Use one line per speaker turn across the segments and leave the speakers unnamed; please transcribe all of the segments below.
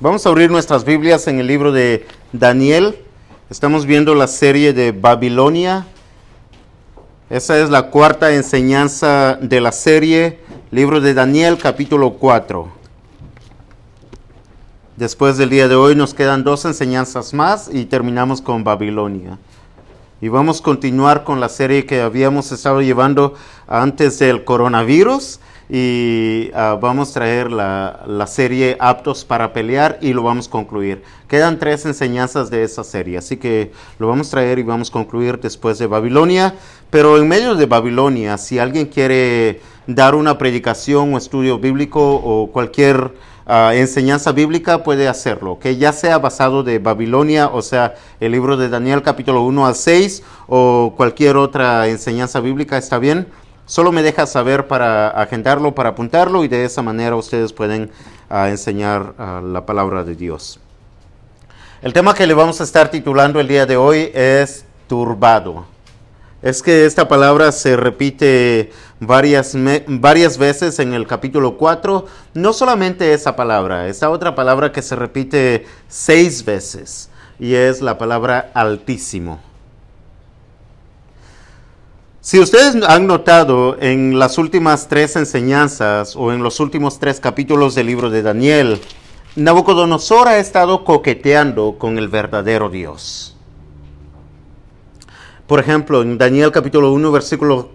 Vamos a abrir nuestras Biblias en el libro de Daniel. Estamos viendo la serie de Babilonia. Esa es la cuarta enseñanza de la serie, libro de Daniel capítulo 4. Después del día de hoy nos quedan dos enseñanzas más y terminamos con Babilonia. Y vamos a continuar con la serie que habíamos estado llevando antes del coronavirus y uh, vamos a traer la, la, serie Aptos para Pelear y lo vamos a concluir. Quedan tres enseñanzas de esa serie, así que lo vamos a traer y vamos a concluir después de Babilonia. Pero en medio de Babilonia, si alguien quiere dar una predicación o estudio bíblico o cualquier uh, enseñanza bíblica, puede hacerlo, que ya sea basado de Babilonia, o sea, el libro de Daniel capítulo 1 al 6 o cualquier otra enseñanza bíblica, está bien Solo me deja saber para agendarlo, para apuntarlo y de esa manera ustedes pueden uh, enseñar uh, la palabra de Dios. El tema que le vamos a estar titulando el día de hoy es turbado. Es que esta palabra se repite varias, varias veces en el capítulo 4. No solamente esa palabra, esta otra palabra que se repite seis veces y es la palabra altísimo. Si ustedes han notado en las últimas tres enseñanzas o en los últimos tres capítulos del libro de Daniel, Nabucodonosor ha estado coqueteando con el verdadero Dios. Por ejemplo, en Daniel capítulo 1, versículo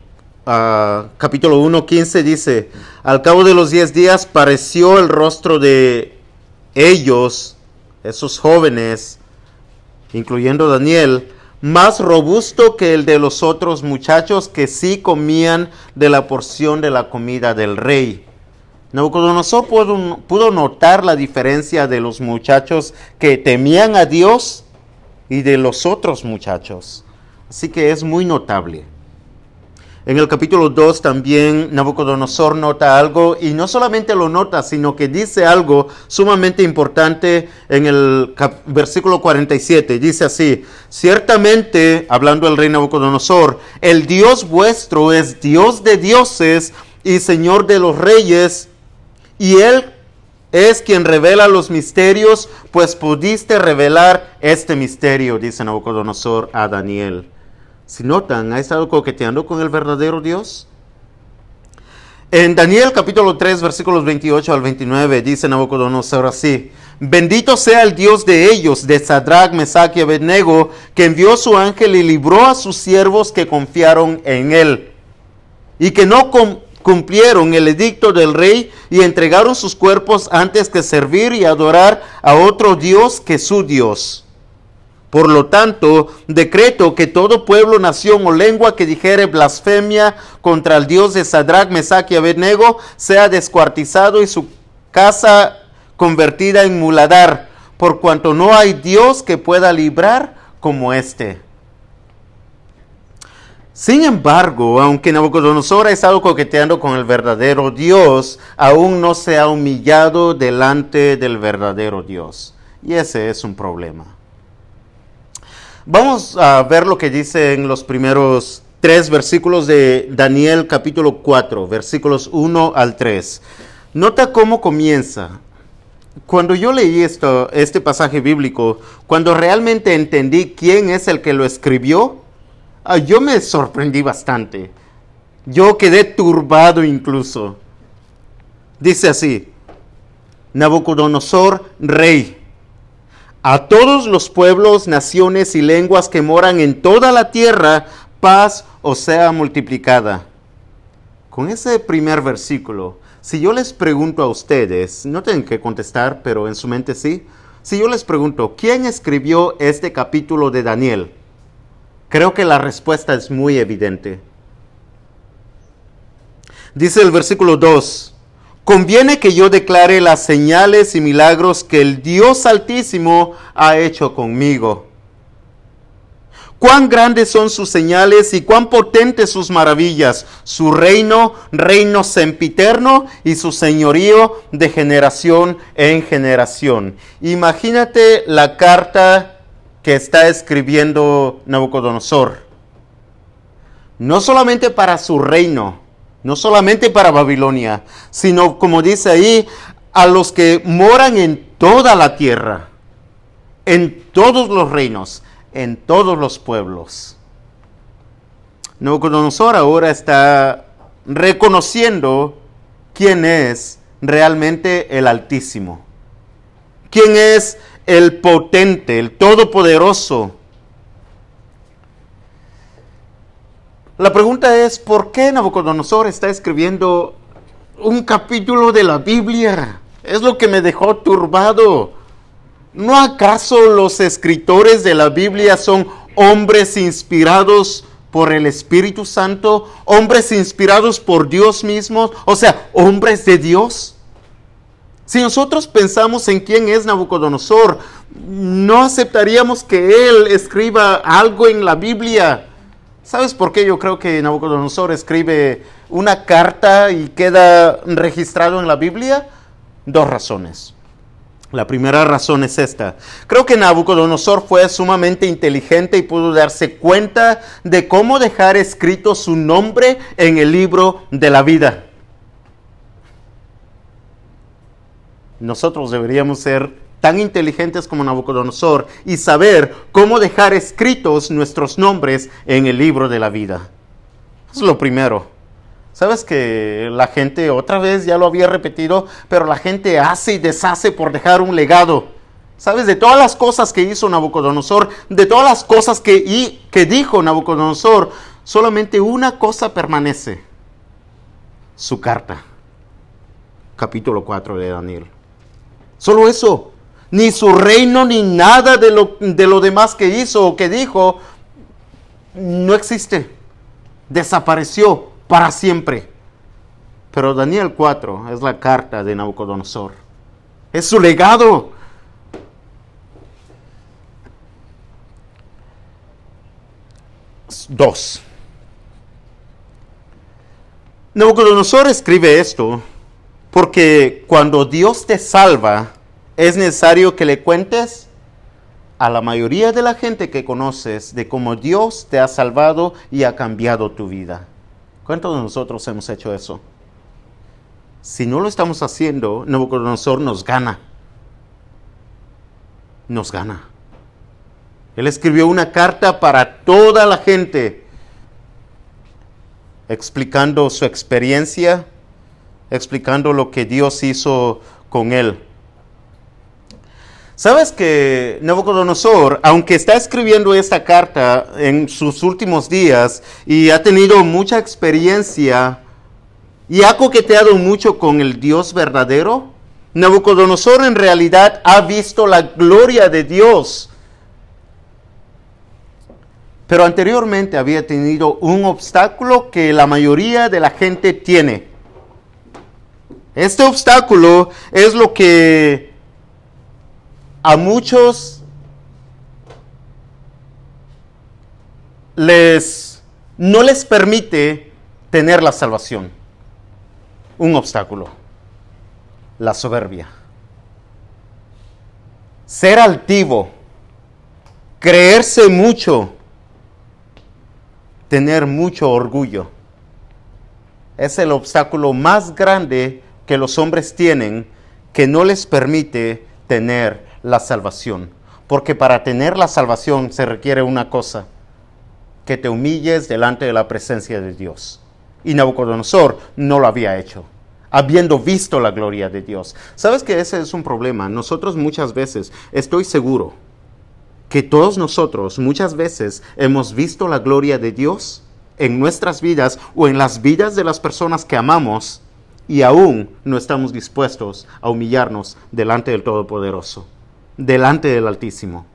uh, capítulo 1, 15 dice, al cabo de los diez días pareció el rostro de ellos, esos jóvenes, incluyendo Daniel, más robusto que el de los otros muchachos que sí comían de la porción de la comida del rey. Nabucodonosor pudo, pudo, notar la diferencia de los muchachos que temían a Dios y de los otros muchachos. Así que es muy notable. En el capítulo 2 también Nabucodonosor nota algo y no solamente lo nota, sino que dice algo sumamente importante en el versículo 47. Dice así, ciertamente, hablando el rey Nabucodonosor, el Dios vuestro es Dios de dioses y Señor de los reyes, y Él es quien revela los misterios, pues pudiste revelar este misterio, dice Nabucodonosor a Daniel. Si notan, ha estado coqueteando con el verdadero Dios. En Daniel capítulo 3 versículos 28 al 29 dice Nabucodonosor así, bendito sea el Dios de ellos, de Sadrach, Mesach y Abednego, que envió su ángel y libró a sus siervos que confiaron en él, y que no cumplieron el edicto del rey y entregaron sus cuerpos antes que servir y adorar a otro Dios que su Dios. Por lo tanto, decreto que todo pueblo, nación o lengua que dijere blasfemia contra el Dios de Sadrach, Mesach y Abednego sea descuartizado y su casa convertida en muladar, por cuanto no hay Dios que pueda librar como este. Sin embargo, aunque Nabucodonosor ha estado coqueteando con el verdadero Dios, aún no se ha humillado delante del verdadero Dios. Y ese es un problema. Vamos a ver lo que dice en los primeros tres versículos de Daniel capítulo 4, versículos 1 al 3. Nota cómo comienza. Cuando yo leí esto, este pasaje bíblico, cuando realmente entendí quién es el que lo escribió, ah, yo me sorprendí bastante. Yo quedé turbado incluso. Dice así, Nabucodonosor, rey a todos los pueblos, naciones y lenguas que moran en toda la tierra, paz o sea multiplicada. Con ese primer versículo, si yo les pregunto a ustedes, no tienen que contestar, pero en su mente sí, si yo les pregunto, ¿quién escribió este capítulo de Daniel? Creo que la respuesta es muy evidente. Dice el versículo 2, Conviene que yo declare las señales y milagros que el Dios Altísimo ha hecho conmigo. Cuán grandes son sus señales y cuán potentes sus maravillas, su reino, reino sempiterno y su señorío de generación en generación. Imagínate la carta que está escribiendo Nabucodonosor. No solamente para su reino, no solamente para Babilonia, sino como dice ahí, a los que moran en toda la tierra, en todos los reinos, en todos los pueblos. Nabucodonosor ahora está reconociendo quién es realmente el Altísimo, quién es el potente, el todopoderoso. La pregunta es, ¿por qué Nabucodonosor está escribiendo un capítulo de la Biblia? Es lo que me dejó turbado. ¿No acaso los escritores de la Biblia son hombres inspirados por el Espíritu Santo, hombres inspirados por Dios mismo, o sea, hombres de Dios? Si nosotros pensamos en quién es Nabucodonosor, no aceptaríamos que él escriba algo en la Biblia. ¿Sabes por qué yo creo que Nabucodonosor escribe una carta y queda registrado en la Biblia? Dos razones. La primera razón es esta. Creo que Nabucodonosor fue sumamente inteligente y pudo darse cuenta de cómo dejar escrito su nombre en el libro de la vida. Nosotros deberíamos ser tan inteligentes como Nabucodonosor y saber cómo dejar escritos nuestros nombres en el libro de la vida. Es lo primero. Sabes que la gente, otra vez ya lo había repetido, pero la gente hace y deshace por dejar un legado. ¿Sabes? De todas las cosas que hizo Nabucodonosor, de todas las cosas que, y, que dijo Nabucodonosor, solamente una cosa permanece. Su carta. Capítulo 4 de Daniel. Solo eso. Ni su reino ni nada de lo, de lo demás que hizo o que dijo no existe. Desapareció para siempre. Pero Daniel 4 es la carta de Nabucodonosor. Es su legado. Dos. Nabucodonosor escribe esto porque cuando Dios te salva, es necesario que le cuentes a la mayoría de la gente que conoces de cómo Dios te ha salvado y ha cambiado tu vida. ¿Cuántos de nosotros hemos hecho eso? Si no lo estamos haciendo, Nabucodonosor nos gana. Nos gana. Él escribió una carta para toda la gente, explicando su experiencia, explicando lo que Dios hizo con él. Sabes que Nabucodonosor, aunque está escribiendo esta carta en sus últimos días y ha tenido mucha experiencia y ha coqueteado mucho con el Dios verdadero, Nabucodonosor en realidad ha visto la gloria de Dios. Pero anteriormente había tenido un obstáculo que la mayoría de la gente tiene. Este obstáculo es lo que a muchos les no les permite tener la salvación. Un obstáculo. La soberbia. Ser altivo. Creerse mucho. Tener mucho orgullo. Es el obstáculo más grande que los hombres tienen que no les permite tener la salvación. Porque para tener la salvación se requiere una cosa, que te humilles delante de la presencia de Dios. Y Nabucodonosor no lo había hecho, habiendo visto la gloria de Dios. ¿Sabes que ese es un problema? Nosotros muchas veces, estoy seguro, que todos nosotros muchas veces hemos visto la gloria de Dios en nuestras vidas o en las vidas de las personas que amamos y aún no estamos dispuestos a humillarnos delante del Todopoderoso delante del Altísimo.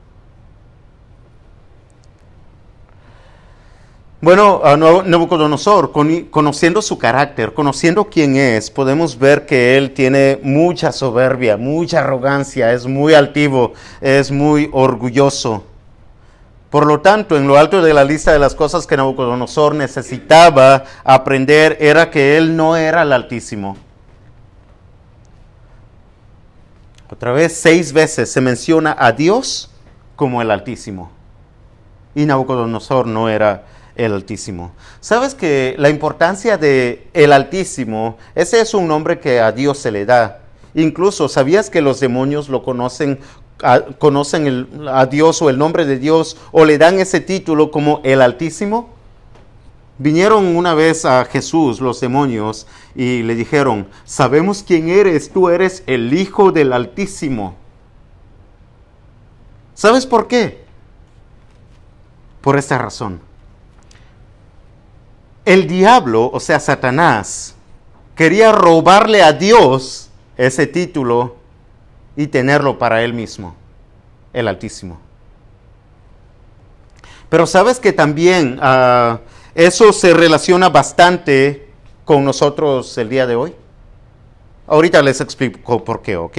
Bueno, Nabucodonosor, conociendo su carácter, conociendo quién es, podemos ver que él tiene mucha soberbia, mucha arrogancia, es muy altivo, es muy orgulloso. Por lo tanto, en lo alto de la lista de las cosas que Nabucodonosor necesitaba aprender era que él no era el Altísimo. Otra vez, seis veces se menciona a Dios como el Altísimo. Y Nabucodonosor no era el Altísimo. ¿Sabes que la importancia de el Altísimo, ese es un nombre que a Dios se le da? Incluso, ¿sabías que los demonios lo conocen, conocen el, a Dios o el nombre de Dios o le dan ese título como el Altísimo? Vinieron una vez a Jesús los demonios y le dijeron, sabemos quién eres, tú eres el Hijo del Altísimo. ¿Sabes por qué? Por esta razón. El diablo, o sea, Satanás, quería robarle a Dios ese título y tenerlo para él mismo, el Altísimo. Pero sabes que también... Uh, eso se relaciona bastante con nosotros el día de hoy. Ahorita les explico por qué, ¿ok?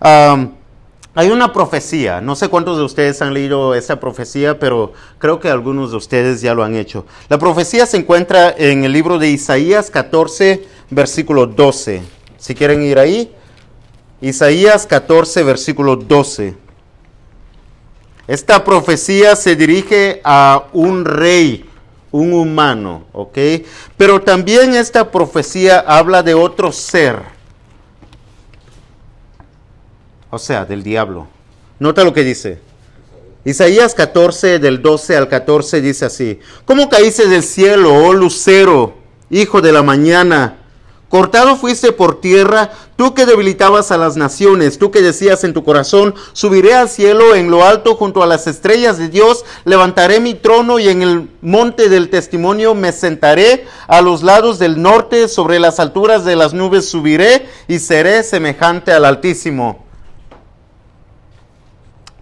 hay una profecía, no sé cuántos de ustedes han leído esa profecía, pero creo que algunos de ustedes ya lo han hecho. La profecía se encuentra en el libro de Isaías 14, versículo 12. Si quieren ir ahí, Isaías 14, versículo 12. Esta profecía se dirige a un rey un humano, ¿ok? Pero también esta profecía habla de otro ser, o sea, del diablo. Nota lo que dice. Isaías 14, del 12 al 14, dice así, ¿cómo caíste del cielo, oh lucero, hijo de la mañana? Cortado fuiste por tierra, tú que debilitabas a las naciones, tú que decías en tu corazón, subiré al cielo en lo alto junto a las estrellas de Dios, levantaré mi trono y en el monte del testimonio me sentaré, a los lados del norte, sobre las alturas de las nubes subiré y seré semejante al Altísimo.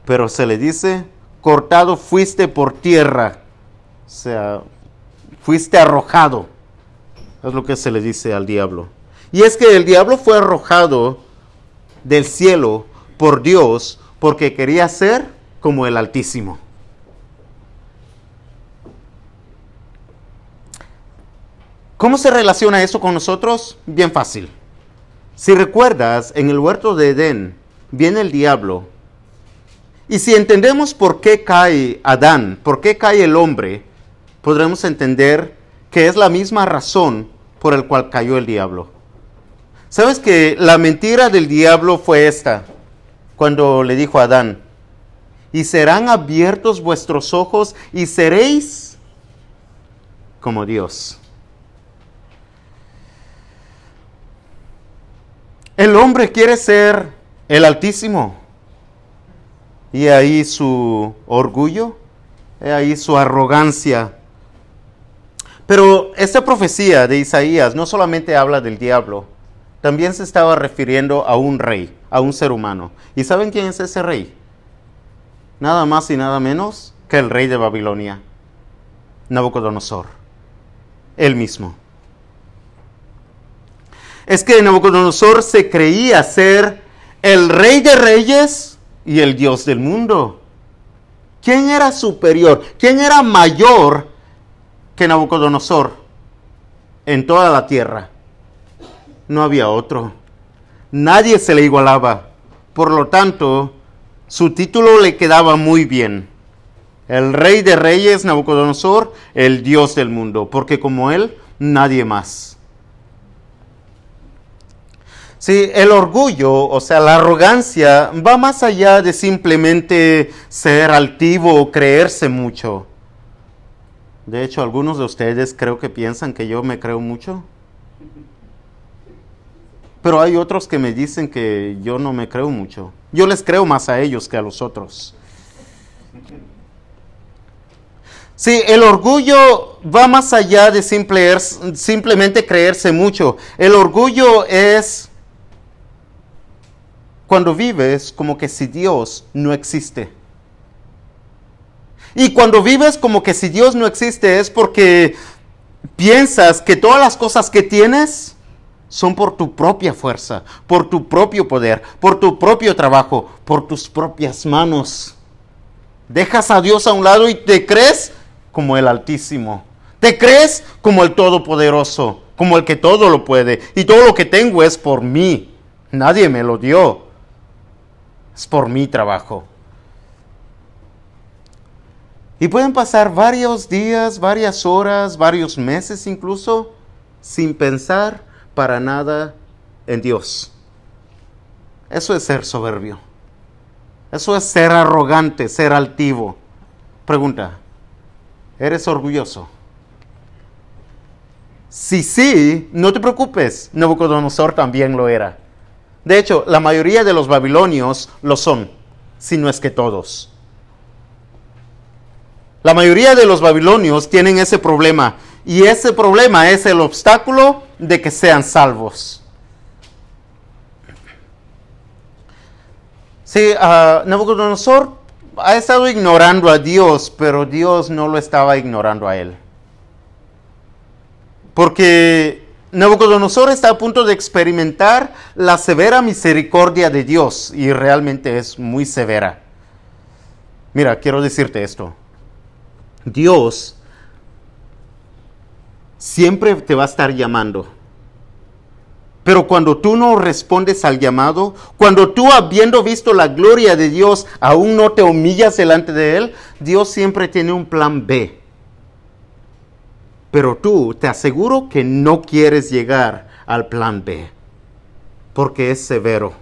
Pero se le dice, cortado fuiste por tierra, o sea, fuiste arrojado es lo que se le dice al diablo. Y es que el diablo fue arrojado del cielo por Dios porque quería ser como el Altísimo. ¿Cómo se relaciona eso con nosotros? Bien fácil. Si recuerdas, en el huerto de Edén viene el diablo. Y si entendemos por qué cae Adán, por qué cae el hombre, podremos entender que es la misma razón por el cual cayó el diablo. ¿Sabes que la mentira del diablo fue esta? Cuando le dijo a Adán, y serán abiertos vuestros ojos y seréis como Dios. El hombre quiere ser el Altísimo. Y ahí su orgullo, y ahí su arrogancia pero esta profecía de Isaías no solamente habla del diablo, también se estaba refiriendo a un rey, a un ser humano. ¿Y saben quién es ese rey? Nada más y nada menos que el rey de Babilonia, Nabucodonosor, él mismo. Es que Nabucodonosor se creía ser el rey de reyes y el dios del mundo. ¿Quién era superior? ¿Quién era mayor que Nabucodonosor en toda la tierra. No había otro. Nadie se le igualaba. Por lo tanto, su título le quedaba muy bien. El rey de reyes, Nabucodonosor, el Dios del mundo, porque como él, nadie más. Sí, el orgullo, o sea, la arrogancia, va más allá de simplemente ser altivo o creerse mucho. De hecho, algunos de ustedes creo que piensan que yo me creo mucho. Pero hay otros que me dicen que yo no me creo mucho. Yo les creo más a ellos que a los otros. Sí, el orgullo va más allá de simple, simplemente creerse mucho. El orgullo es cuando vives como que si Dios no existe. Y cuando vives como que si Dios no existe es porque piensas que todas las cosas que tienes son por tu propia fuerza, por tu propio poder, por tu propio trabajo, por tus propias manos. Dejas a Dios a un lado y te crees como el Altísimo. Te crees como el Todopoderoso, como el que todo lo puede. Y todo lo que tengo es por mí. Nadie me lo dio. Es por mi trabajo. Y pueden pasar varios días, varias horas, varios meses incluso, sin pensar para nada en Dios. Eso es ser soberbio. Eso es ser arrogante, ser altivo. Pregunta, ¿eres orgulloso? Si sí, no te preocupes, Nabucodonosor también lo era. De hecho, la mayoría de los babilonios lo son, si no es que todos. La mayoría de los babilonios tienen ese problema y ese problema es el obstáculo de que sean salvos. Sí, uh, Nabucodonosor ha estado ignorando a Dios, pero Dios no lo estaba ignorando a él. Porque Nabucodonosor está a punto de experimentar la severa misericordia de Dios y realmente es muy severa. Mira, quiero decirte esto. Dios siempre te va a estar llamando. Pero cuando tú no respondes al llamado, cuando tú habiendo visto la gloria de Dios, aún no te humillas delante de Él, Dios siempre tiene un plan B. Pero tú te aseguro que no quieres llegar al plan B, porque es severo,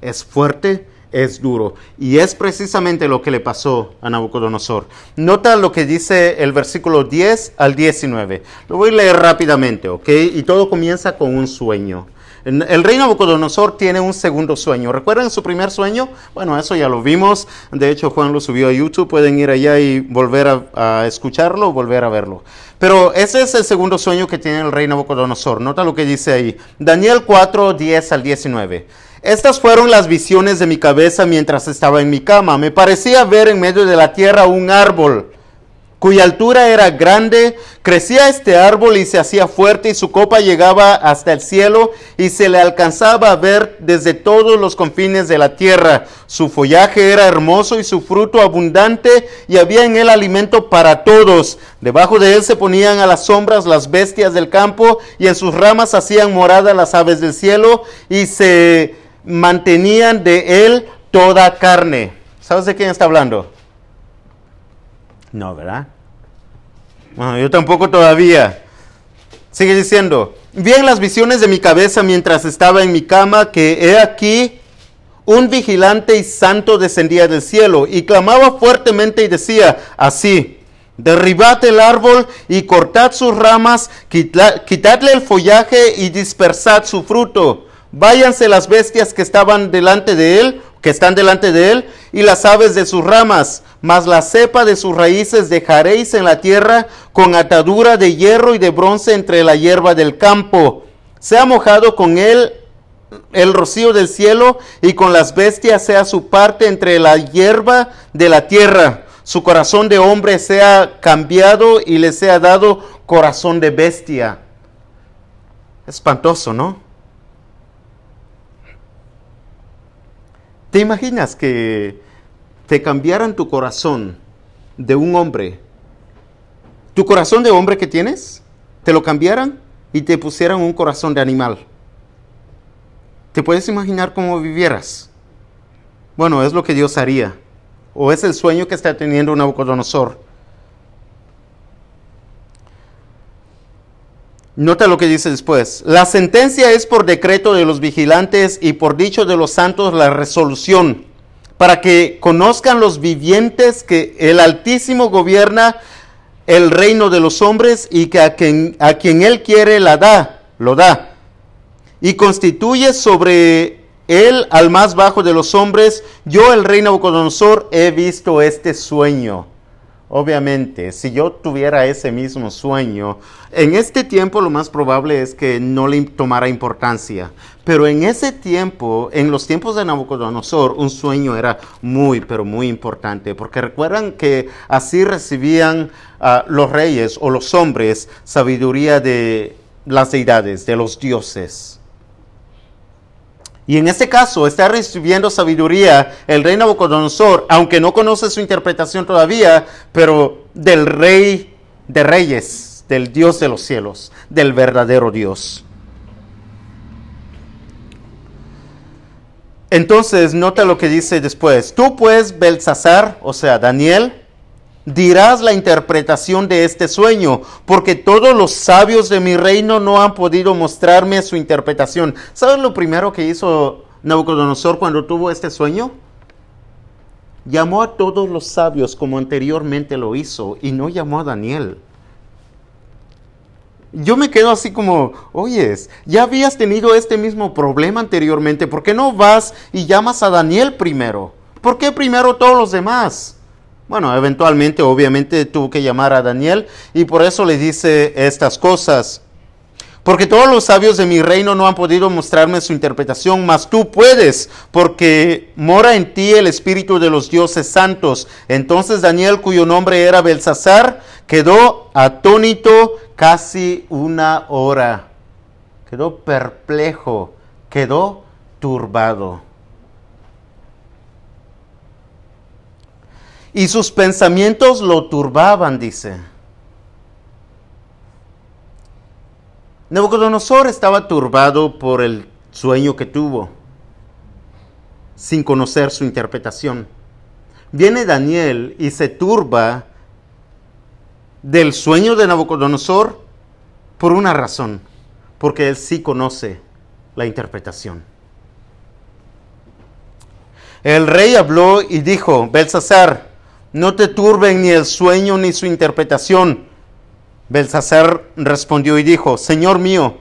es fuerte es duro. Y es precisamente lo que le pasó a Nabucodonosor. Nota lo que dice el versículo 10 al 19. Lo voy a leer rápidamente, ¿ok? Y todo comienza con un sueño. El rey Nabucodonosor tiene un segundo sueño. ¿Recuerdan su primer sueño? Bueno, eso ya lo vimos. De hecho, Juan lo subió a YouTube. Pueden ir allá y volver a, a escucharlo volver a verlo. Pero ese es el segundo sueño que tiene el rey Nabucodonosor. Nota lo que dice ahí. Daniel 4, 10 al 19. Estas fueron las visiones de mi cabeza mientras estaba en mi cama. Me parecía ver en medio de la tierra un árbol cuya altura era grande, crecía este árbol y se hacía fuerte y su copa llegaba hasta el cielo y se le alcanzaba a ver desde todos los confines de la tierra. Su follaje era hermoso y su fruto abundante y había en él alimento para todos. Debajo de él se ponían a las sombras las bestias del campo y en sus ramas hacían morada las aves del cielo y se mantenían de él toda carne. ¿Sabes de quién está hablando? No, ¿verdad? Yo tampoco todavía. Sigue diciendo, vi en las visiones de mi cabeza mientras estaba en mi cama que he aquí un vigilante y santo descendía del cielo y clamaba fuertemente y decía así, derribad el árbol y cortad sus ramas, quitadle el follaje y dispersad su fruto Váyanse las bestias que estaban delante de él, que están delante de él, y las aves de sus ramas, mas la cepa de sus raíces dejaréis en la tierra con atadura de hierro y de bronce entre la hierba del campo. Sea mojado con él el rocío del cielo y con las bestias sea su parte entre la hierba de la tierra. Su corazón de hombre sea cambiado y le sea dado corazón de bestia. Espantoso, ¿no? ¿Te imaginas que te cambiaran tu corazón de un hombre? ¿Tu corazón de hombre que tienes? ¿Te lo cambiaran y te pusieran un corazón de animal? ¿Te puedes imaginar cómo vivieras? Bueno, es lo que Dios haría. O es el sueño que está teniendo Nabucodonosor. Nota lo que dice después. La sentencia es por decreto de los vigilantes y por dicho de los santos la resolución, para que conozcan los vivientes que el Altísimo gobierna el reino de los hombres y que a quien, él quiere la da, lo da. Y constituye sobre él al más bajo de los hombres. Yo, el rey Nabucodonosor, he visto este sueño. Obviamente, si yo tuviera ese mismo sueño, en este tiempo lo más probable es que no le tomara importancia. Pero en ese tiempo, en los tiempos de Nabucodonosor, un sueño era muy, pero muy importante. Porque recuerdan que así recibían los reyes o los hombres sabiduría de las deidades, de los dioses. Y en este caso está recibiendo sabiduría el rey Nabucodonosor, aunque no conoce su interpretación todavía, pero del rey de reyes, del Dios de los cielos, del verdadero Dios. Entonces, nota lo que dice después. Tú pues, Belsasar, o sea, Daniel, dirás la interpretación de este sueño, porque todos los sabios de mi reino no han podido mostrarme su interpretación. ¿Sabes lo primero que hizo Nabucodonosor cuando tuvo este sueño? Llamó a todos los sabios como anteriormente lo hizo y no llamó a Daniel. Yo me quedo así como, oyes, ya habías tenido este mismo problema anteriormente, ¿por qué no vas y llamas a Daniel primero? ¿Por qué primero todos los demás? Bueno, eventualmente, obviamente, tuvo que llamar a Daniel y por eso le dice estas cosas. Porque todos los sabios de mi reino no han podido mostrarme su interpretación, mas tú puedes, porque mora en ti el espíritu de los dioses santos. Entonces Daniel, cuyo nombre era Belsasar, quedó atónito casi una hora. Quedó perplejo, quedó turbado. Y sus pensamientos lo turbaban, dice. Nabucodonosor estaba turbado por el sueño que tuvo, sin conocer su interpretación. Viene Daniel y se turba del sueño de Nabucodonosor por una razón, porque él sí conoce la interpretación. El rey habló y dijo, Belsasar, no te turben ni el sueño ni su interpretación Belsasar respondió y dijo, Señor mío,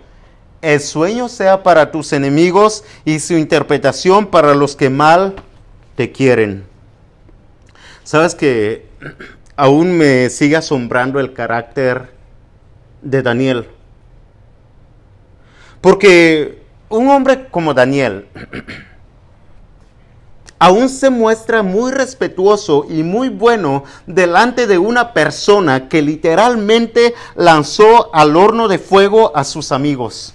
el sueño sea para tus enemigos y su interpretación para los que mal te quieren. Sabes que aún me sigue asombrando el carácter de Daniel. Porque un hombre como Daniel aún se muestra muy respetuoso y muy bueno delante de una persona que literalmente lanzó al horno de fuego a sus amigos.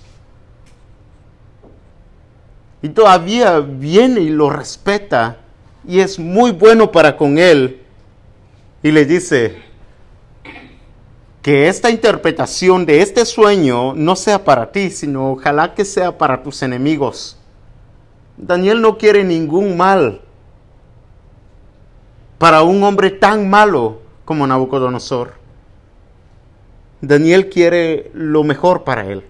Y todavía viene y lo respeta y es muy bueno para con él. Y le dice que esta interpretación de este sueño no sea para ti, sino ojalá que sea para tus enemigos. Daniel no quiere ningún mal para un hombre tan malo como Nabucodonosor. Daniel quiere lo mejor para él.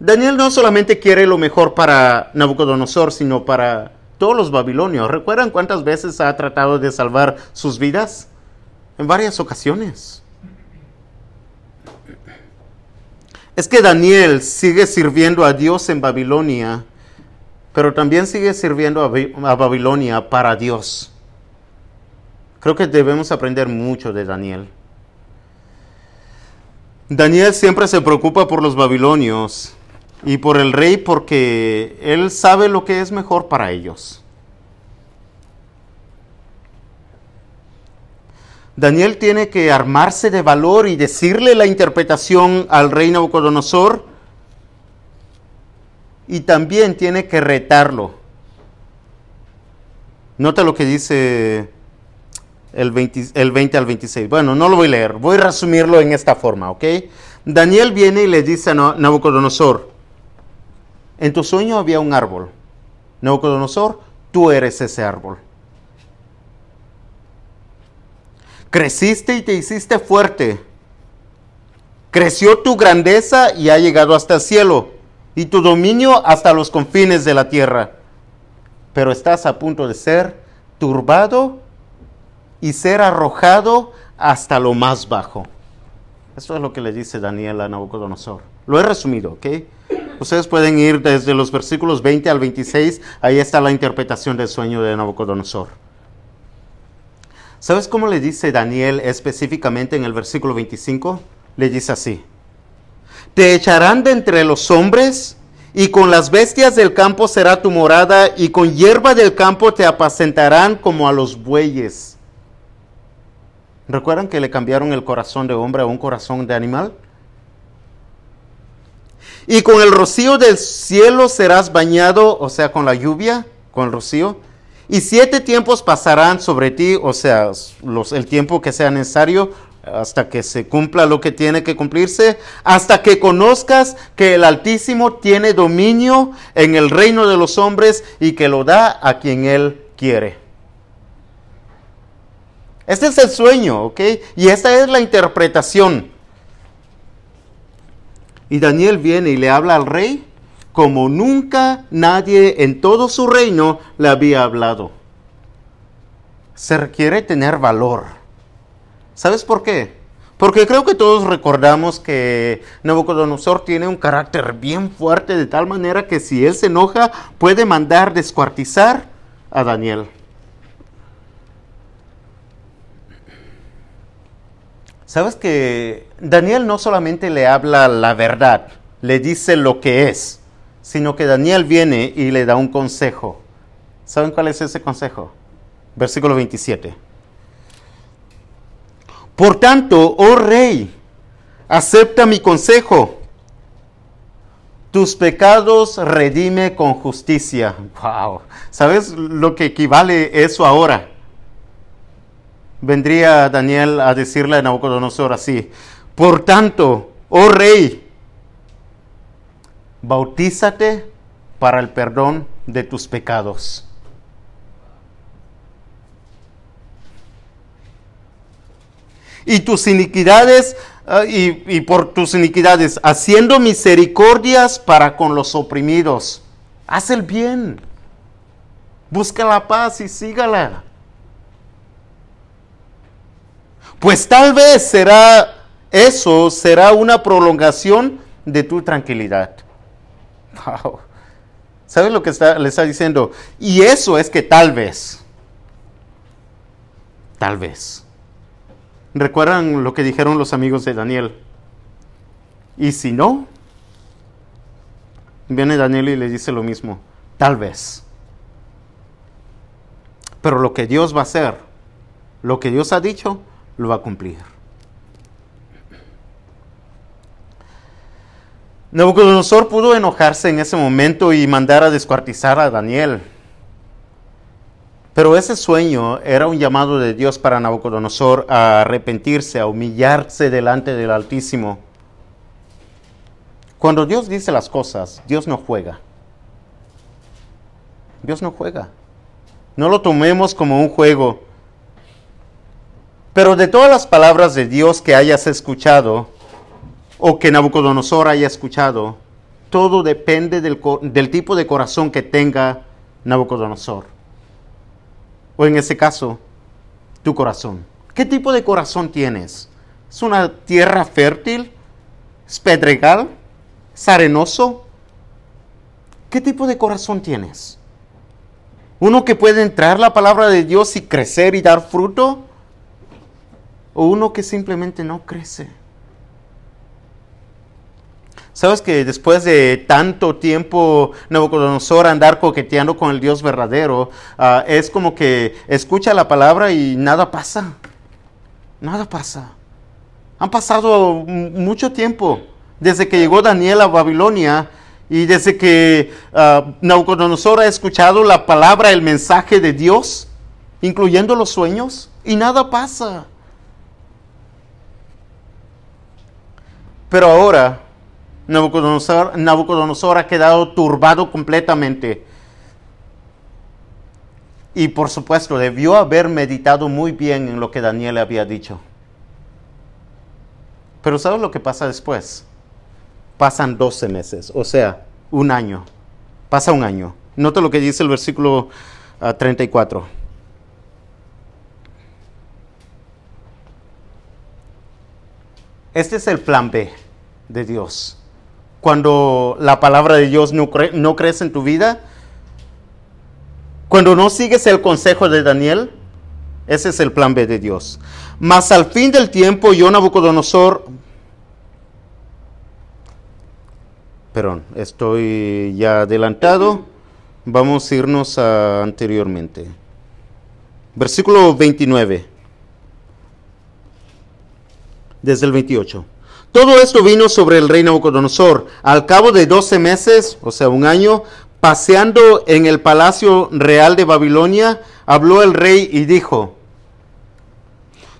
Daniel no solamente quiere lo mejor para Nabucodonosor, sino para todos los babilonios. ¿Recuerdan cuántas veces ha tratado de salvar sus vidas? En varias ocasiones. Es que Daniel sigue sirviendo a Dios en Babilonia pero también sigue sirviendo a, Babilonia para Dios. Creo que debemos aprender mucho de Daniel. Daniel siempre se preocupa por los babilonios y por el rey porque él sabe lo que es mejor para ellos. Daniel tiene que armarse de valor y decirle la interpretación al rey Nabucodonosor y también tiene que retarlo. Nota lo que dice el 20, el 20, al 26. Bueno, no lo voy a leer, voy a resumirlo en esta forma, ¿ok? Daniel viene y le dice a Nabucodonosor, en tu sueño había un árbol. Nabucodonosor, tú eres ese árbol. Creciste y te hiciste fuerte. Creció tu grandeza y ha llegado hasta el cielo y tu dominio hasta los confines de la tierra. Pero estás a punto de ser turbado y ser arrojado hasta lo más bajo. Esto es lo que le dice Daniel a Nabucodonosor. Lo he resumido, ¿ok? Ustedes pueden ir desde los versículos 20 al 26, ahí está la interpretación del sueño de Nabucodonosor. ¿Sabes cómo le dice Daniel específicamente en el versículo 25? Le dice así. Te echarán de entre los hombres, y con las bestias del campo será tu morada, y con hierba del campo te apacentarán como a los bueyes. ¿Recuerdan que le cambiaron el corazón de hombre a un corazón de animal? Y con el rocío del cielo serás bañado, o sea, con la lluvia, con el rocío. Y siete tiempos pasarán sobre ti, o sea, el tiempo que sea necesario, hasta que se cumpla lo que tiene que cumplirse, hasta que conozcas que el Altísimo tiene dominio en el reino de los hombres y que lo da a quien Él quiere. Este es el sueño, ¿ok? Y esta es la interpretación. Y Daniel viene y le habla al rey como nunca nadie en todo su reino le había hablado. Se requiere tener valor. ¿Sabes por qué? Porque creo que todos recordamos que Nabucodonosor tiene un carácter bien fuerte de tal manera que si él se enoja puede mandar descuartizar a Daniel. Sabes que Daniel no solamente le habla la verdad, le dice lo que es, sino que Daniel viene y le da un consejo. ¿Saben cuál es ese consejo? Versículo 27. Por tanto, oh rey, acepta mi consejo. Tus pecados redime con justicia. Wow. ¿Sabes lo que equivale eso ahora? vendría Daniel a decirle a Nabucodonosor así, por tanto, oh rey, bautízate para el perdón de tus pecados. Y tus iniquidades, ah, y, y por tus iniquidades, haciendo misericordias para con los oprimidos. Haz el bien. Busca la paz y sígala. Pues tal vez será eso, será una prolongación de tu tranquilidad. Wow. ¿Sabes lo que le está diciendo? Y eso es que tal vez, tal vez. ¿Recuerdan lo que dijeron los amigos de Daniel? Y si no, viene Daniel y le dice lo mismo, tal vez. Pero lo que Dios va a hacer, lo que Dios ha dicho, lo va a cumplir. Nabucodonosor pudo enojarse en ese momento y mandar a descuartizar a Daniel. Pero ese sueño era un llamado de Dios para Nabucodonosor a arrepentirse, a humillarse delante del Altísimo. Cuando Dios dice las cosas, Dios no juega. Dios no juega. No lo tomemos como un juego. Pero de todas las palabras de Dios que hayas escuchado, o que Nabucodonosor haya escuchado, todo depende del, del, tipo de corazón que tenga Nabucodonosor. O en ese caso, tu corazón. ¿Qué tipo de corazón tienes? ¿Es una tierra fértil? ¿Es pedregal? ¿Es arenoso? ¿Qué tipo de corazón tienes? ¿Uno que puede entrar la palabra de Dios y crecer y dar fruto? o uno que simplemente no crece. Sabes que después de tanto tiempo Nabucodonosor andar coqueteando con el Dios verdadero, ah, es como que escucha la palabra y nada pasa. Nada pasa. Han pasado mucho tiempo desde que llegó Daniel a Babilonia y desde que uh, Nabucodonosor ha escuchado la palabra, el mensaje de Dios, incluyendo los sueños, y nada pasa. Pero ahora Nabucodonosor, ha quedado turbado completamente. Y por supuesto, debió haber meditado muy bien en lo que Daniel había dicho. Pero ¿sabes lo que pasa después? Pasan 12 meses, o sea, un año. Pasa un año. Nota lo que dice el versículo 34. Ah, Este es el plan B de Dios. Cuando la palabra de Dios no, crece en tu vida, cuando no sigues el consejo de Daniel, ese es el plan B de Dios. Mas al fin del tiempo, yo Nabucodonosor, perdón, estoy ya adelantado, vamos a irnos anteriormente. Versículo 29 desde el 28. Todo esto vino sobre el rey Nabucodonosor. Al cabo de 12 meses, o sea, un año, paseando en el palacio real de Babilonia, habló el rey y dijo,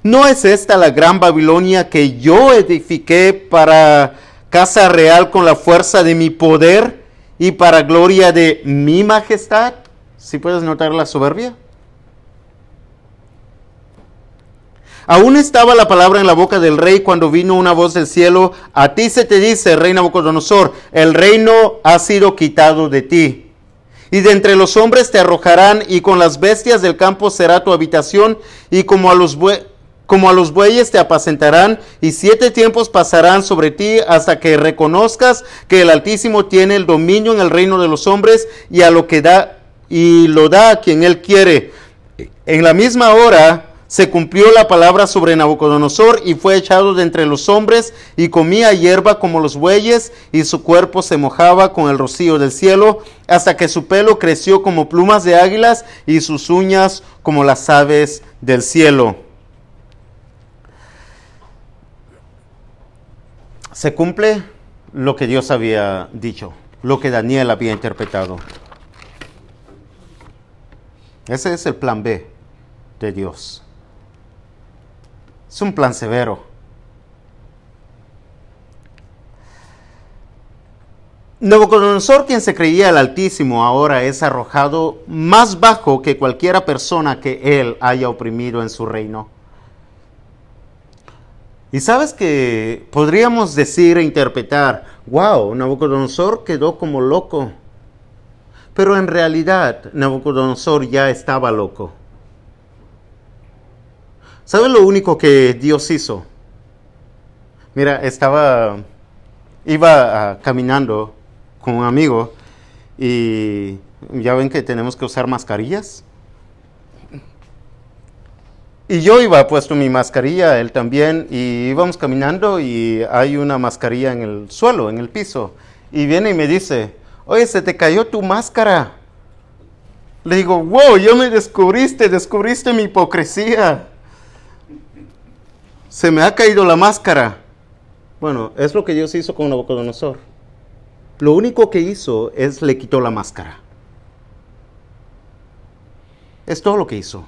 ¿no es esta la gran Babilonia que yo edifiqué para casa real con la fuerza de mi poder y para gloria de mi majestad? Si puedes notar la soberbia. Aún estaba la palabra en la boca del rey cuando vino una voz del cielo, a ti se te dice, rey Nabucodonosor, el reino ha sido quitado de ti. Y de entre los hombres te arrojarán, y con las bestias del campo será tu habitación, y como a los, como a los bueyes te apacentarán, y siete tiempos pasarán sobre ti hasta que reconozcas que el Altísimo tiene el dominio en el reino de los hombres, y a lo que da, y lo da a quien él quiere. En la misma hora se cumplió la palabra sobre Nabucodonosor y fue echado de entre los hombres y comía hierba como los bueyes y su cuerpo se mojaba con el rocío del cielo hasta que su pelo creció como plumas de águilas y sus uñas como las aves del cielo. Se cumple lo que Dios había dicho, lo que Daniel había interpretado. Ese es el plan B de Dios. Es un plan severo. Nabucodonosor, quien se creía el Altísimo, ahora es arrojado más bajo que cualquiera persona que él haya oprimido en su reino. Y sabes que podríamos decir e interpretar, wow, Nabucodonosor quedó como loco. Pero en realidad Nabucodonosor ya estaba loco. ¿Sabes lo único que Dios hizo? Mira, estaba, iba ah, caminando con un amigo y ya ven que tenemos que usar mascarillas. Y yo iba puesto mi mascarilla, él también, y íbamos caminando y hay una mascarilla en el suelo, en el piso. Y viene y me dice, oye, se te cayó tu máscara. Le digo, wow, yo me descubriste, descubriste mi hipocresía se me ha caído la máscara. Bueno, es lo que Dios hizo con Nabucodonosor. Lo único que hizo es le quitó la máscara. Es todo lo que hizo.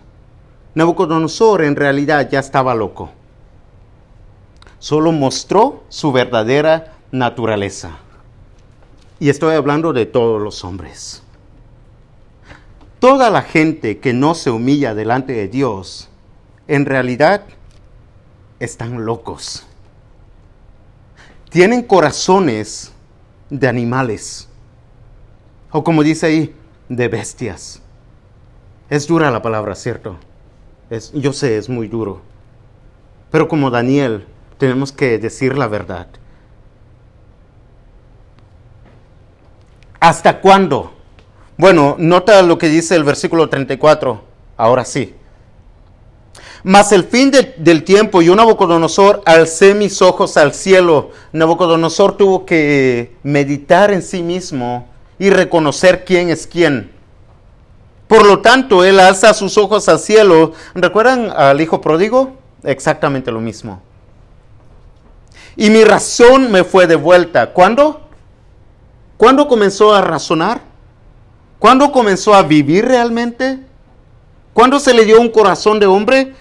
Nabucodonosor en realidad ya estaba loco. Solo mostró su verdadera naturaleza. Y estoy hablando de todos los hombres. Toda la gente que no se humilla delante de Dios, en realidad están locos. Tienen corazones de animales. O como dice ahí, de bestias. Es dura la palabra, ¿cierto? Es, yo sé, es muy duro. Pero como Daniel, tenemos que decir la verdad. ¿Hasta cuándo? Bueno, nota lo que dice el versículo 34. Ahora sí. Mas el fin del tiempo, yo Nabucodonosor alcé mis ojos al cielo. Nabucodonosor tuvo que meditar en sí mismo y reconocer quién es quién. Por lo tanto, él alza sus ojos al cielo. ¿Recuerdan al hijo pródigo? Exactamente lo mismo. Y mi razón me fue devuelta. ¿Cuándo? ¿Cuándo comenzó a razonar? ¿Cuándo comenzó a vivir realmente? ¿Cuándo se le dio un corazón de hombre?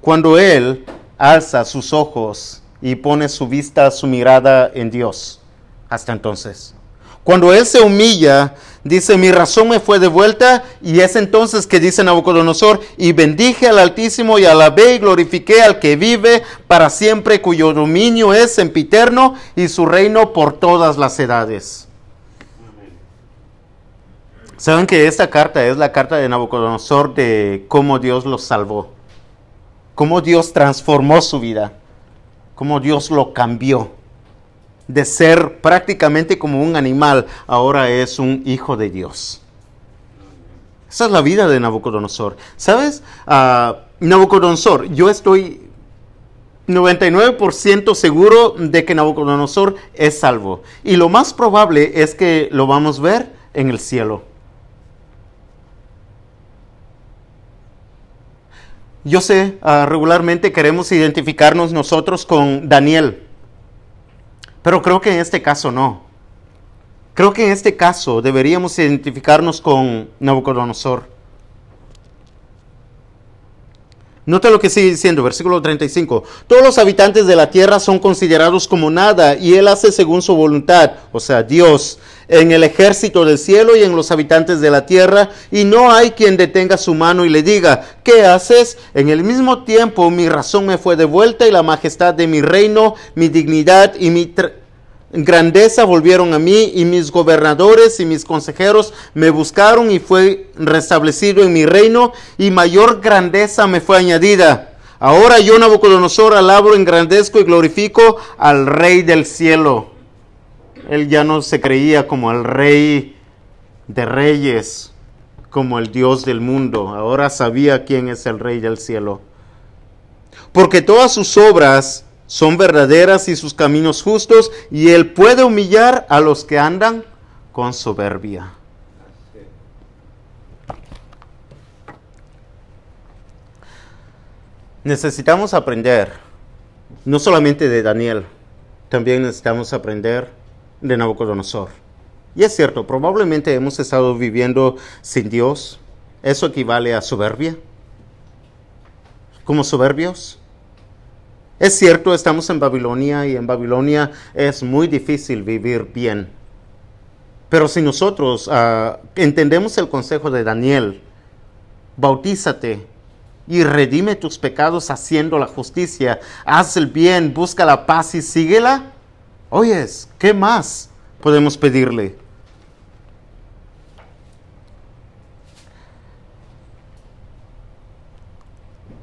Cuando él alza sus ojos y pone su vista, su mirada en Dios. Hasta entonces. Cuando él se humilla, dice, mi razón me fue devuelta, y es entonces que dice Nabucodonosor, y bendije al Altísimo y alabé y glorifiqué al que vive para siempre, cuyo dominio es sempiterno y su reino por todas las edades. Saben que esta carta es la carta de Nabucodonosor de cómo Dios los salvó cómo Dios transformó su vida, cómo Dios lo cambió. De ser prácticamente como un animal, ahora es un hijo de Dios. Esa es la vida de Nabucodonosor. ¿Sabes? Uh, Nabucodonosor, yo estoy 99% seguro de que Nabucodonosor es salvo. Y lo más probable es que lo vamos a ver en el cielo. Yo sé, ah, regularmente queremos identificarnos nosotros con Daniel, pero creo que en este caso no. Creo que en este caso deberíamos identificarnos con Nabucodonosor. Nota lo que sigue diciendo, versículo 35. Todos los habitantes de la tierra son considerados como nada y Él hace según su voluntad, o sea, Dios, en el ejército del cielo y en los habitantes de la tierra, y no hay quien detenga su mano y le diga, ¿qué haces? En el mismo tiempo mi razón me fue devuelta y la majestad de mi reino, mi dignidad y mi grandeza volvieron a mí y mis gobernadores y mis consejeros me buscaron y fue restablecido en mi reino y mayor grandeza me fue añadida. Ahora yo, Nabucodonosor, alabo, engrandezco y glorifico al Rey del cielo. Él ya no se creía como el Rey de reyes, como el Dios del mundo. Ahora sabía quién es el Rey del cielo. Porque todas sus obras son verdaderas y sus caminos justos, y Él puede humillar a los que andan con soberbia. Necesitamos aprender, no solamente de Daniel, también necesitamos aprender de Nabucodonosor. Y es cierto, probablemente hemos estado viviendo sin Dios. ¿Eso equivale a soberbia? ¿Como soberbios? Es cierto, estamos en Babilonia y en Babilonia es muy difícil vivir bien. Pero si nosotros ah, entendemos el consejo de Daniel, bautízate y redime tus pecados haciendo la justicia, haz el bien, busca la paz y síguela, oyes, ¿qué más podemos pedirle?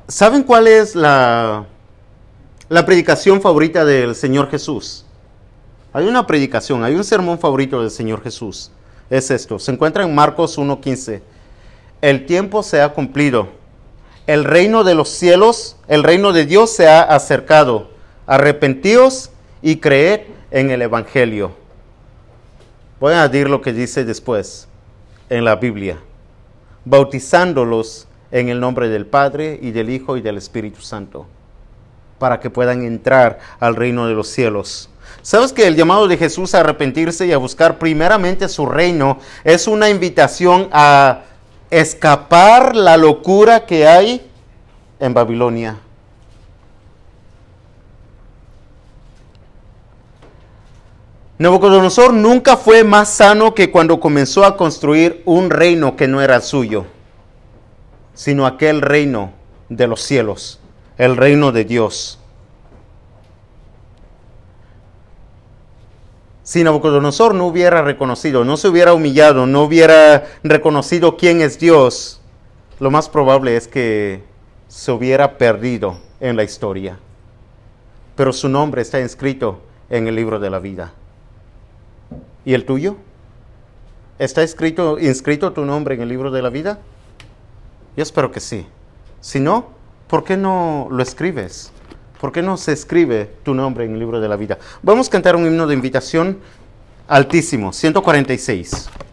¿Saben cuál es la la predicación favorita del Señor Jesús. Hay una predicación, hay un sermón favorito del Señor Jesús. Es esto. Se encuentra en Marcos 1.15. El tiempo se ha cumplido. El reino de los cielos, el reino de Dios se ha acercado. Arrepentíos y creed en el Evangelio. Voy a decir lo que dice después en la Biblia. Bautizándolos en el nombre del Padre y del Hijo y del Espíritu Santo para que puedan entrar al reino de los cielos. ¿Sabes que el llamado de Jesús a arrepentirse y a buscar primeramente su reino es una invitación a escapar la locura que hay en Babilonia? Nabucodonosor nunca fue más sano que cuando comenzó a construir un reino que no era suyo, sino aquel reino de los cielos el reino de Dios. Si Nabucodonosor no hubiera reconocido, no se hubiera humillado, no hubiera reconocido quién es Dios, lo más probable es que se hubiera perdido en la historia. Pero su nombre está inscrito en el libro de la vida. ¿Y el tuyo? ¿Está escrito, inscrito tu nombre en el libro de la vida? Yo espero que sí. Si no, ¿por qué no lo escribes? ¿Por qué no se escribe tu nombre en el libro de la vida? Vamos a cantar un himno de invitación altísimo, 146.